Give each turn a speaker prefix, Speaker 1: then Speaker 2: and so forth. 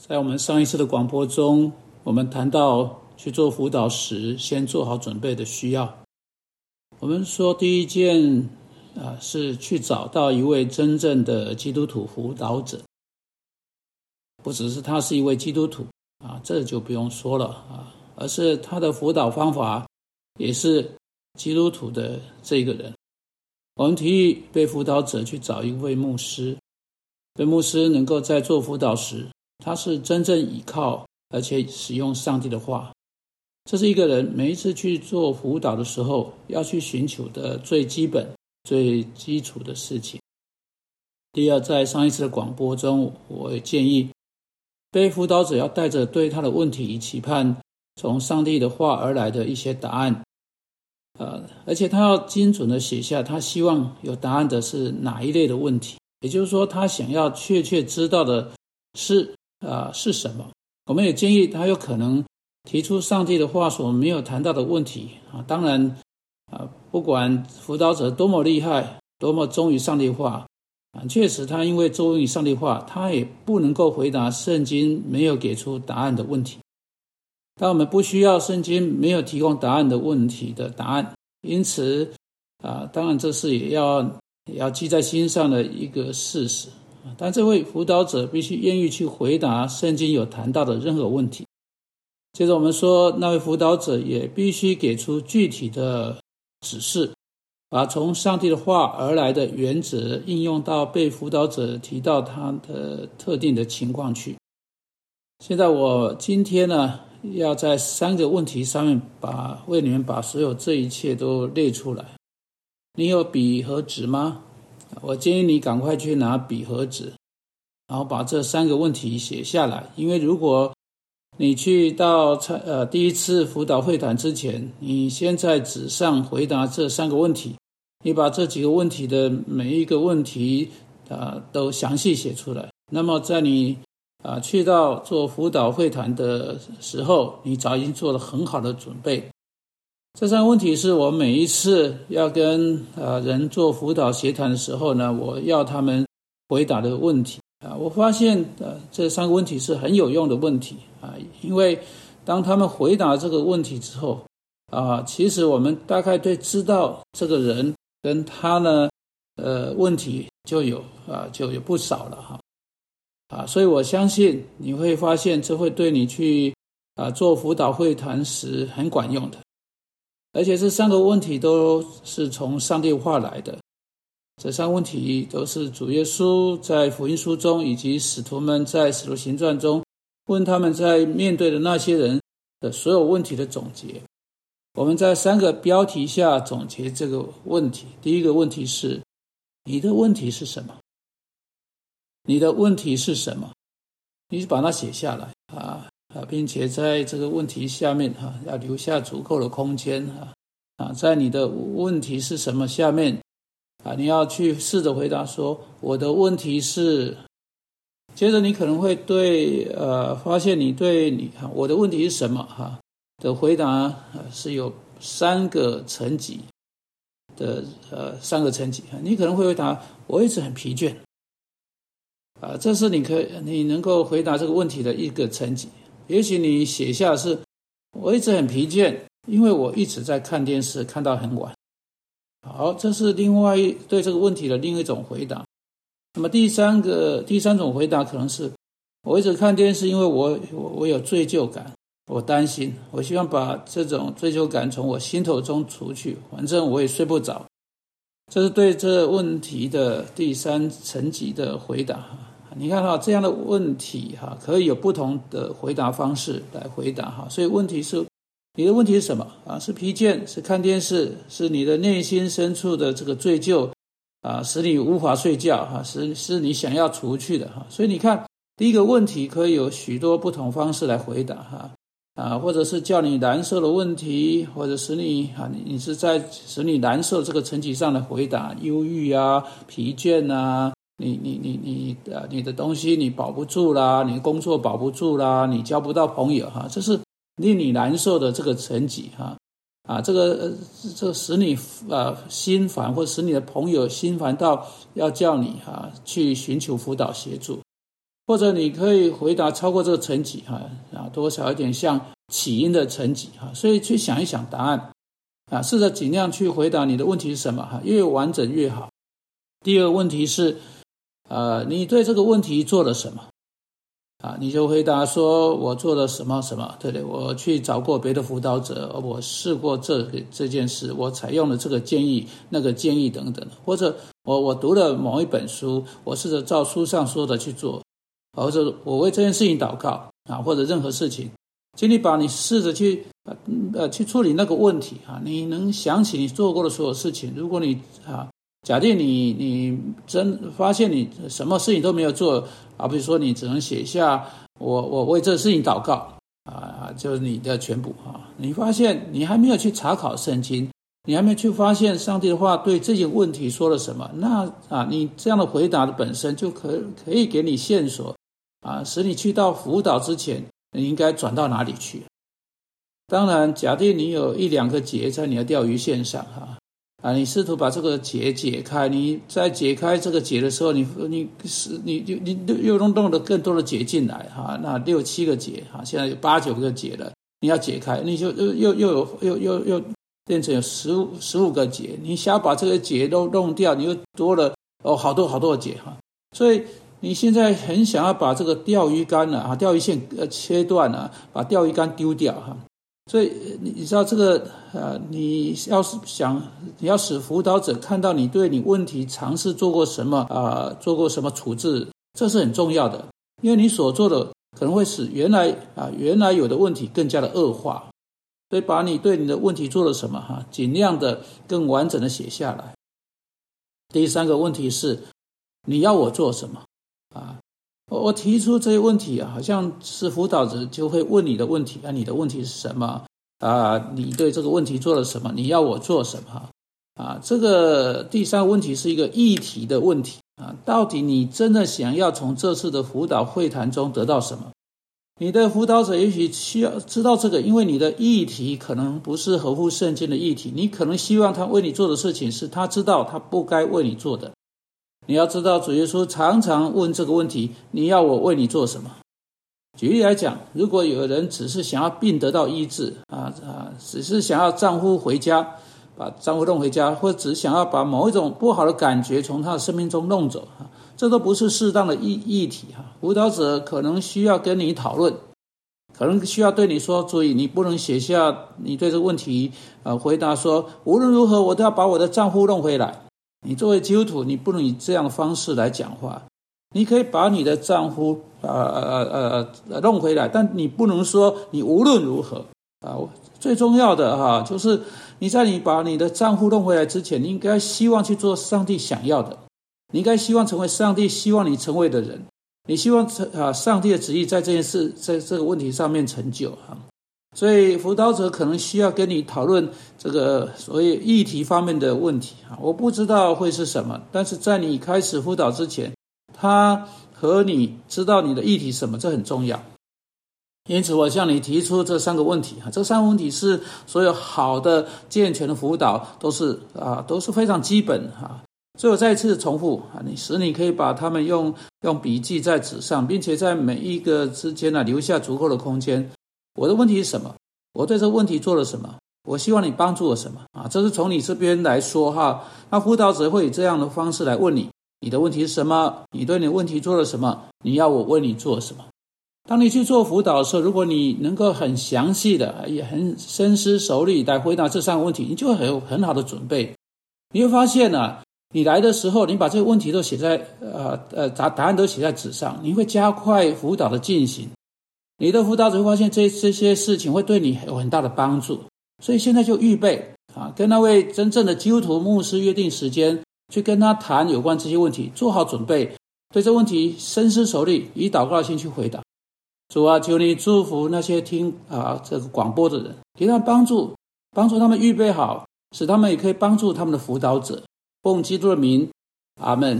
Speaker 1: 在我们上一次的广播中，我们谈到去做辅导时，先做好准备的需要。我们说第一件啊，是去找到一位真正的基督徒辅导者，不只是他是一位基督徒啊，这就不用说了啊，而是他的辅导方法也是基督徒的这个人。我们提议被辅导者去找一位牧师，被牧师能够在做辅导时。他是真正依靠而且使用上帝的话，这是一个人每一次去做辅导的时候要去寻求的最基本、最基础的事情。第二，在上一次的广播中，我也建议被辅导者要带着对他的问题以期盼从上帝的话而来的一些答案，呃，而且他要精准的写下他希望有答案的是哪一类的问题，也就是说，他想要确切知道的是。啊，是什么？我们也建议他有可能提出上帝的话所没有谈到的问题啊。当然，啊，不管辅导者多么厉害，多么忠于上帝话啊，确实他因为忠于上帝话，他也不能够回答圣经没有给出答案的问题。但我们不需要圣经没有提供答案的问题的答案，因此啊，当然这是也要也要记在心上的一个事实。但这位辅导者必须愿意去回答圣经有谈到的任何问题。接着我们说，那位辅导者也必须给出具体的指示，把从上帝的话而来的原则应用到被辅导者提到他的特定的情况去。现在我今天呢，要在三个问题上面把为你们把所有这一切都列出来。你有笔和纸吗？我建议你赶快去拿笔和纸，然后把这三个问题写下来。因为如果你去到参呃第一次辅导会谈之前，你先在纸上回答这三个问题，你把这几个问题的每一个问题啊都详细写出来。那么在你啊去到做辅导会谈的时候，你早已经做了很好的准备。这三个问题是我每一次要跟呃人做辅导协谈的时候呢，我要他们回答的问题啊。我发现呃这三个问题是很有用的问题啊，因为当他们回答这个问题之后啊，其实我们大概对知道这个人跟他呢呃问题就有啊就有不少了哈啊，所以我相信你会发现这会对你去啊做辅导会谈时很管用的。而且这三个问题都是从上帝话来的，这三个问题都是主耶稣在福音书中，以及使徒们在使徒行传中问他们在面对的那些人的所有问题的总结。我们在三个标题下总结这个问题。第一个问题是：你的问题是什么？你的问题是什么？你把它写下来啊。啊，并且在这个问题下面哈，要留下足够的空间啊啊，在你的问题是什么下面啊，你要去试着回答说我的问题是。接着你可能会对呃，发现你对你哈，我的问题是什么哈的回答是有三个层级的呃三个层级啊，你可能会回答我一直很疲倦啊，这是你可你能够回答这个问题的一个层级。也许你写下是，我一直很疲倦，因为我一直在看电视，看到很晚。好，这是另外一对这个问题的另一种回答。那么第三个第三种回答可能是，我一直看电视，因为我我我有罪疚感，我担心，我希望把这种罪疚感从我心头中除去。反正我也睡不着。这是对这问题的第三层级的回答。你看哈，这样的问题哈，可以有不同的回答方式来回答哈。所以问题是，你的问题是什么啊？是疲倦？是看电视？是你的内心深处的这个罪疚啊，使你无法睡觉哈？是是你想要除去的哈？所以你看，第一个问题可以有许多不同方式来回答哈啊，或者是叫你难受的问题，或者使你啊，你你是在使你难受这个层级上的回答，忧郁啊，疲倦啊。你你你你呃，你的东西你保不住啦，你工作保不住啦，你交不到朋友哈，这是令你难受的这个层级哈。啊，这个这使你呃心烦，或使你的朋友心烦到要叫你哈去寻求辅导协助，或者你可以回答超过这个层级哈啊，多少一点像起因的层级哈，所以去想一想答案。啊，试着尽量去回答你的问题是什么哈，越完整越好。第二个问题是，呃，你对这个问题做了什么？啊，你就回答说，我做了什么什么，对不对？我去找过别的辅导者，我试过这个这件事，我采用了这个建议、那个建议等等，或者我我读了某一本书，我试着照书上说的去做，或者我为这件事情祷告啊，或者任何事情，请你把你试着去呃呃去处理那个问题啊，你能想起你做过的所有事情，如果你啊。假定你你真发现你什么事情都没有做啊，比如说你只能写下我我为这个事情祷告啊，就是你的全部啊。你发现你还没有去查考圣经，你还没有去发现上帝的话对这些问题说了什么，那啊，你这样的回答的本身就可可以给你线索啊，使你去到辅导之前，你应该转到哪里去？当然，假定你有一两个结在你的钓鱼线上哈。啊，啊你试图把这个结解开，你在解开这个结的时候，你你是你就你又弄弄了更多的结进来哈，那六七个结哈，现在有八九个结了，你要解开，你就又又又有又又又变成有十五十五个结，你想要把这个结都弄掉，你又多了哦好多好多的结哈，所以你现在很想要把这个钓鱼竿呢啊钓鱼线呃切断了，把钓鱼竿丢掉哈。所以你你知道这个呃，你要是想你要使辅导者看到你对你问题尝试做过什么啊，做过什么处置，这是很重要的，因为你所做的可能会使原来啊原来有的问题更加的恶化，所以把你对你的问题做了什么哈，尽量的更完整的写下来。第三个问题是你要我做什么？我我提出这些问题啊，好像是辅导者就会问你的问题啊，你的问题是什么啊？你对这个问题做了什么？你要我做什么？啊，这个第三个问题是一个议题的问题啊，到底你真的想要从这次的辅导会谈中得到什么？你的辅导者也许需要知道这个，因为你的议题可能不是合乎圣经的议题，你可能希望他为你做的事情是他知道他不该为你做的。你要知道，主耶稣常常问这个问题：你要我为你做什么？举例来讲，如果有人只是想要病得到医治，啊啊，只是想要丈夫回家，把丈夫弄回家，或只想要把某一种不好的感觉从他的生命中弄走，啊，这都不是适当的议议题哈。辅导者可能需要跟你讨论，可能需要对你说：注意，你不能写下你对这个问题，呃，回答说：无论如何，我都要把我的丈夫弄回来。你作为基督徒，你不能以这样的方式来讲话。你可以把你的丈夫呃呃呃呃弄回来，但你不能说你无论如何啊。最重要的哈，就是你在你把你的丈夫弄回来之前，你应该希望去做上帝想要的。你应该希望成为上帝希望你成为的人。你希望成啊，上帝的旨意在这件事在这个问题上面成就哈。所以辅导者可能需要跟你讨论这个所谓议题方面的问题啊，我不知道会是什么，但是在你开始辅导之前，他和你知道你的议题什么，这很重要。因此，我向你提出这三个问题啊，这三个问题是所有好的健全的辅导都是啊都是非常基本哈。所以我再次重复啊，你使你可以把它们用用笔记在纸上，并且在每一个之间呢留下足够的空间。我的问题是什么？我对这个问题做了什么？我希望你帮助我什么啊？这是从你这边来说哈。那辅导者会以这样的方式来问你：你的问题是什么？你对你的问题做了什么？你要我为你做什么？当你去做辅导的时候，如果你能够很详细的、也很深思熟虑来回答这三个问题，你就会有很好的准备。你会发现呢，你来的时候，你把这个问题都写在呃呃答答案都写在纸上，你会加快辅导的进行。你的辅导者会发现这这些事情会对你有很大的帮助，所以现在就预备啊，跟那位真正的基督徒牧师约定时间，去跟他谈有关这些问题，做好准备，对这问题深思熟虑，以祷告的心去回答。主啊，求你祝福那些听啊这个广播的人，给他们帮助，帮助他们预备好，使他们也可以帮助他们的辅导者。奉基督的名，阿门。